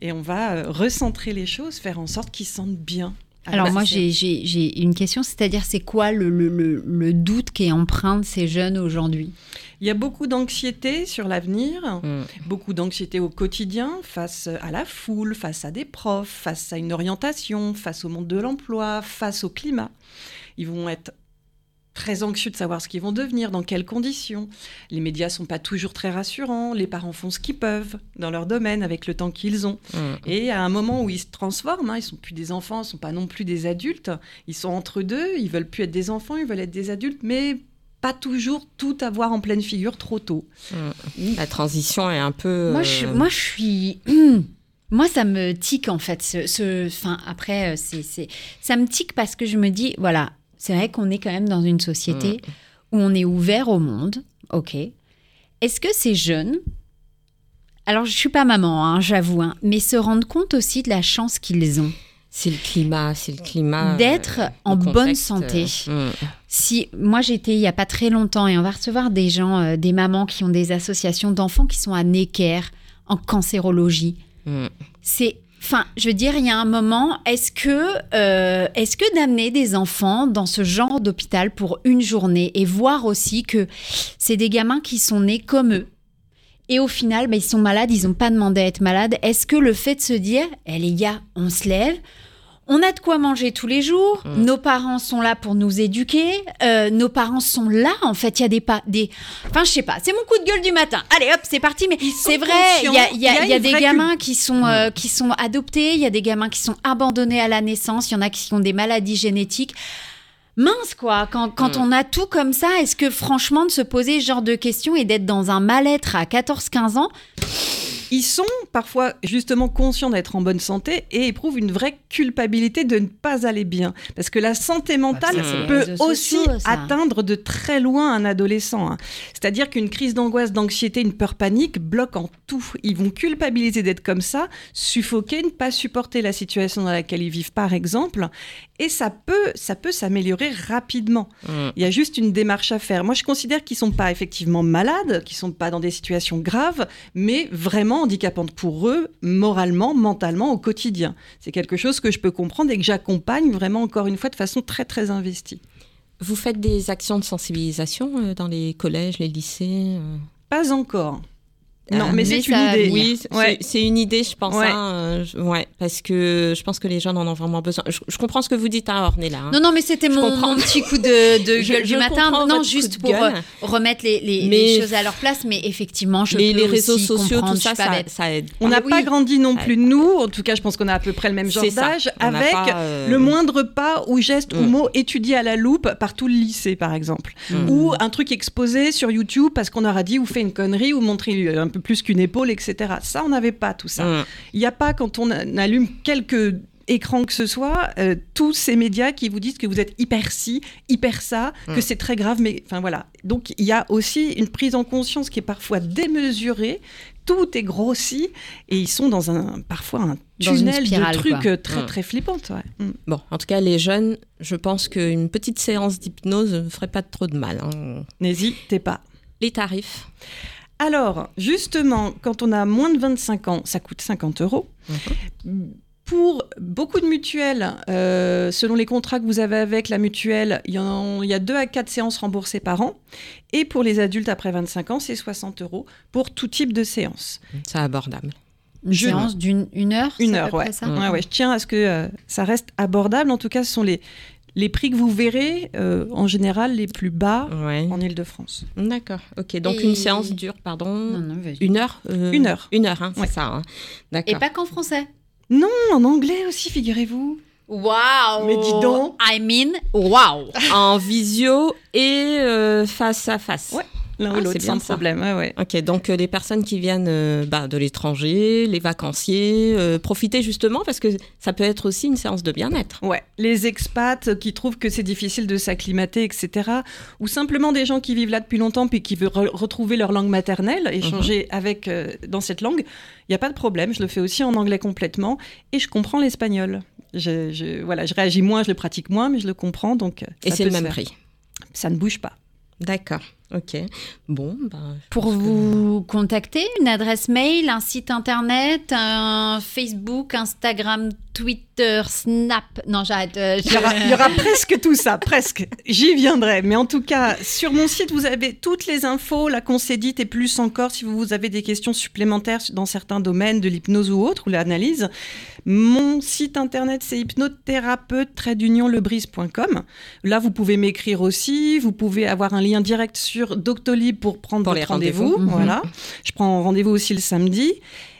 Et on va recentrer les choses, faire en sorte qu'ils se sentent bien. Alors Ah, moi j'ai- une question, c'est-à-dire c'est quoi le, le- le- le doute qui est empreint de ces jeunes aujourd'hui? Il y a beaucoup d'anxiété sur l'avenir, Mm. beaucoup d'anxiété au quotidien, face à la foule, face à des profs, face à une orientation, face au monde de l'emploi, face au climat. Ils vont être très anxieux de savoir ce qu'ils vont devenir, dans quelles conditions. Les médias sont pas toujours très rassurants, les parents font ce qu'ils peuvent dans leur domaine avec le temps qu'ils ont. Mm. Et à un moment où ils se transforment, hein, ils sont plus des enfants, ils sont pas non plus des adultes, ils sont entre deux, ils veulent plus être des enfants, ils veulent être des adultes, mais pas toujours tout avoir en pleine figure trop tôt. La transition est un peu. Moi, je, euh, moi, je suis. Moi, ça me tique en fait. Ce, ce- enfin, après, euh, c'est, c'est, ça me tique parce que je me dis, voilà, c'est vrai qu'on est quand même dans une société où on est ouvert au monde. Ok. Est-ce que ces jeunes, alors je suis pas maman, hein, j'avoue, hein, mais se rendent compte aussi de la chance qu'ils ont C'est le climat, c'est le climat. d'être euh, en le bonne santé. euh, mm. Si moi j'étais il y a pas très longtemps et on va recevoir des gens, euh, des mamans qui ont des associations d'enfants qui sont à Necker en cancérologie. Mm. C'est Enfin, je veux dire, il y a un moment, est-ce que, euh, est-ce que d'amener des enfants dans ce genre d'hôpital pour une journée et voir aussi que c'est des gamins qui sont nés comme eux et au final, bah, ils sont malades, ils n'ont pas demandé à être malades. Est-ce que le fait de se dire, eh les gars, on se lève, on a de quoi manger tous les jours, Mm. nos parents sont là pour nous éduquer, euh, nos parents sont là, en fait, il y a des pas, des, enfin, je sais pas, c'est mon coup de gueule du matin. Allez, hop, c'est parti, mais c'est vrai, il y a, il y a- il y a il y a une des gamins qui sont, euh, qui sont adoptés, il y a des gamins qui sont abandonnés à la naissance, il y en a qui ont des maladies génétiques. Mince quoi, quand, quand Mm. on a tout comme ça, est-ce que franchement de se poser ce genre de questions et d'être dans un mal-être à 14-15 ans, Ils sont parfois justement conscients d'être en bonne santé et éprouvent une vraie culpabilité de ne pas aller bien. Parce que la santé mentale ça, les peut aussi sociaux, atteindre de très loin un adolescent. hein. C'est-à-dire qu'une crise d'angoisse, d'anxiété, une peur panique bloquent en tout. Ils vont culpabiliser d'être comme ça, suffoquer, ne pas supporter la situation dans laquelle ils vivent, par exemple. Et ça peut, ça peut s'améliorer rapidement. Mm. Il y a juste une démarche à faire. Moi, je considère qu'ils sont pas effectivement malades, qu'ils sont pas dans des situations graves, mais vraiment handicapantes pour eux, moralement, mentalement, au quotidien. C'est quelque chose que je peux comprendre et que j'accompagne vraiment, encore une fois, de façon très, très investie. Vous faites des actions de sensibilisation euh, dans les collèges, les lycées euh? Pas encore. Non, mais, mais c'est une idée. Oui, c'est- Ouais. c'est une idée, je pense. Ouais. hein, euh, je- ouais, parce que je pense que les jeunes en ont vraiment besoin. Je, je comprends ce que vous dites à Ornella. hein. Non, non, mais c'était Je mon, comprends. mon petit coup de, de [laughs] Je- gueule du je matin. Non, juste pour gueule. euh, remettre les, les- Mais- les choses à leur place. Mais effectivement, je les, peux les réseaux aussi sociaux, comprendre, tout ça, pas ça, aide. On n'a Ah pas oui. grandi non Ouais. plus, nous. En tout cas, je pense qu'on a à peu près le même genre d'âge, n'a avec pas, euh, le moindre pas ou geste ou Mm. mot étudié à la loupe par tout le lycée, par exemple. Mm. Ou un truc exposé sur YouTube parce qu'on aura dit ou fait une connerie ou montré un peu plus qu'une épaule, etc. Ça, on n'avait pas tout ça. Mm. Il n'y a pas, quand on allume quelques écrans que ce soit, euh, tous ces médias qui vous disent que vous êtes hyper ci, hyper ça, que Mm. c'est très grave, mais enfin voilà. Donc il y a aussi une prise en conscience qui est parfois démesurée, tout est grossi, et ils sont dans un parfois un tunnel spirale, de trucs quoi. euh, très Mm. très flippantes. ouais. Mm. Bon, en tout cas, les jeunes, je pense qu'une petite séance d'hypnose ne ferait pas trop de mal. hein. N'hésitez pas. Les tarifs Alors, justement, quand on a moins de 25 ans, ça coûte 50 euros. Pour beaucoup de mutuelles, euh, selon les contrats que vous avez avec la mutuelle, il y, en- il y a 2 à 4 séances remboursées par an. Et pour les adultes après 25 ans, c'est 60 euros pour tout type de séance. C'est abordable. Une Je- séance d'une une heure Une heure, peu ouais. près ça. Ouais, ouais, je tiens à ce que euh, ça reste abordable. En tout cas, ce sont les, les prix que vous verrez euh, en général les plus bas Ouais. en Ile-de-France. D'accord. Ok. Donc Et- une séance dure, pardon. Non, non, vas-y. Une heure euh, Une heure. Une heure, hein, c'est Ouais. ça. hein. Et D'accord. pas qu'en français. Non, en anglais aussi, figurez-vous. Waouh Mais dis donc. I mean, waouh En visio et euh, face à face. Ouais. L'un Ah, ou l'autre, sans ça. problème. Ouais, ouais. Ok, donc euh, les personnes qui viennent euh, bah, de l'étranger, les vacanciers, euh, profitez justement parce que ça peut être aussi une séance de bien-être. Ouais, les expats qui trouvent que c'est difficile de s'acclimater, etc. Ou simplement des gens qui vivent là depuis longtemps puis qui veulent re- retrouver leur langue maternelle, échanger avec euh, dans cette langue. Il n'y a pas de problème, je le fais aussi en anglais complètement et je comprends l'espagnol. Je, je- voilà, je réagis moins, je le pratique moins, mais je le comprends donc. Et c'est le même faire. prix. Ça ne bouge pas. D'accord. Ok. Bon, bah, Pour que- vous contacter, une adresse mail, un site internet, un Facebook, Instagram, Twitter, Snap. Non, j'arrête. euh, Il y, aura, je- il y aura presque tout ça, presque. J'y viendrai. Mais en tout cas, sur mon site, vous avez toutes les infos, la concédite et plus encore si vous avez des questions supplémentaires dans certains domaines de l'hypnose ou autre, ou l'analyse. Mon site internet, c'est hypnothérapeute-lebrise.com. Là, vous pouvez m'écrire aussi. Vous pouvez avoir un lien direct sur Doctolib pour prendre Pour votre les rendez-vous. rendez-vous. Mhm. Voilà. Je prends rendez-vous aussi le samedi.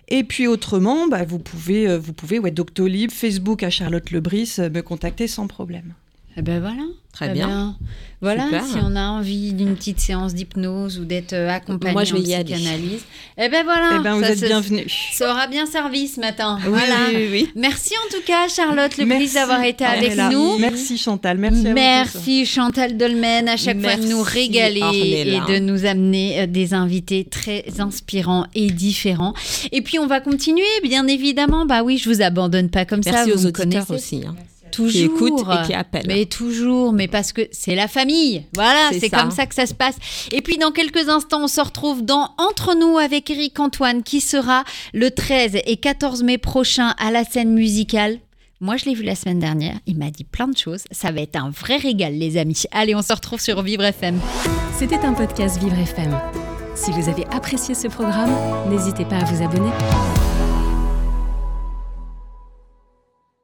Et puis autrement, bah, vous pouvez, euh, vous pouvez ouais, Doctolib, Facebook à Charlotte Lebris, euh, me contacter sans problème. Eh ben voilà. Très Eh bien. ben, Voilà, Super. si on a envie d'une petite séance d'hypnose ou d'être euh, accompagné Moi, je vais en y aller. psychanalyse, eh ben voilà. eh ben, vous ça êtes bienvenus. Ça aura bien servi ce matin. Oui, voilà. oui, oui, oui. Merci en tout cas, Charlotte Merci, d'avoir été avec nous. Merci Chantal, merci à vous. Merci Chantal Dolmen à chaque fois de nous régaler Ornella. et de nous amener euh, des invités très inspirants et différents. Et puis on va continuer, bien évidemment. Bah oui, je vous abandonne pas comme ça. Merci vous aux me auditeurs connaissez. aussi. hein. Toujours. qui écoutent et qui appellent. Mais toujours, mais parce que c'est la famille. Voilà, C'est comme ça que ça se passe. Et puis dans quelques instants, on se retrouve dans Entre nous avec Eric Antoine qui sera le 13 et 14 mai prochain à la scène musicale. Moi, je l'ai vu la semaine dernière. Il m'a dit plein de choses. Ça va être un vrai régal, les amis. Allez, on se retrouve sur Vivre FM. C'était un podcast Vivre FM. Si vous avez apprécié ce programme, n'hésitez pas à vous abonner.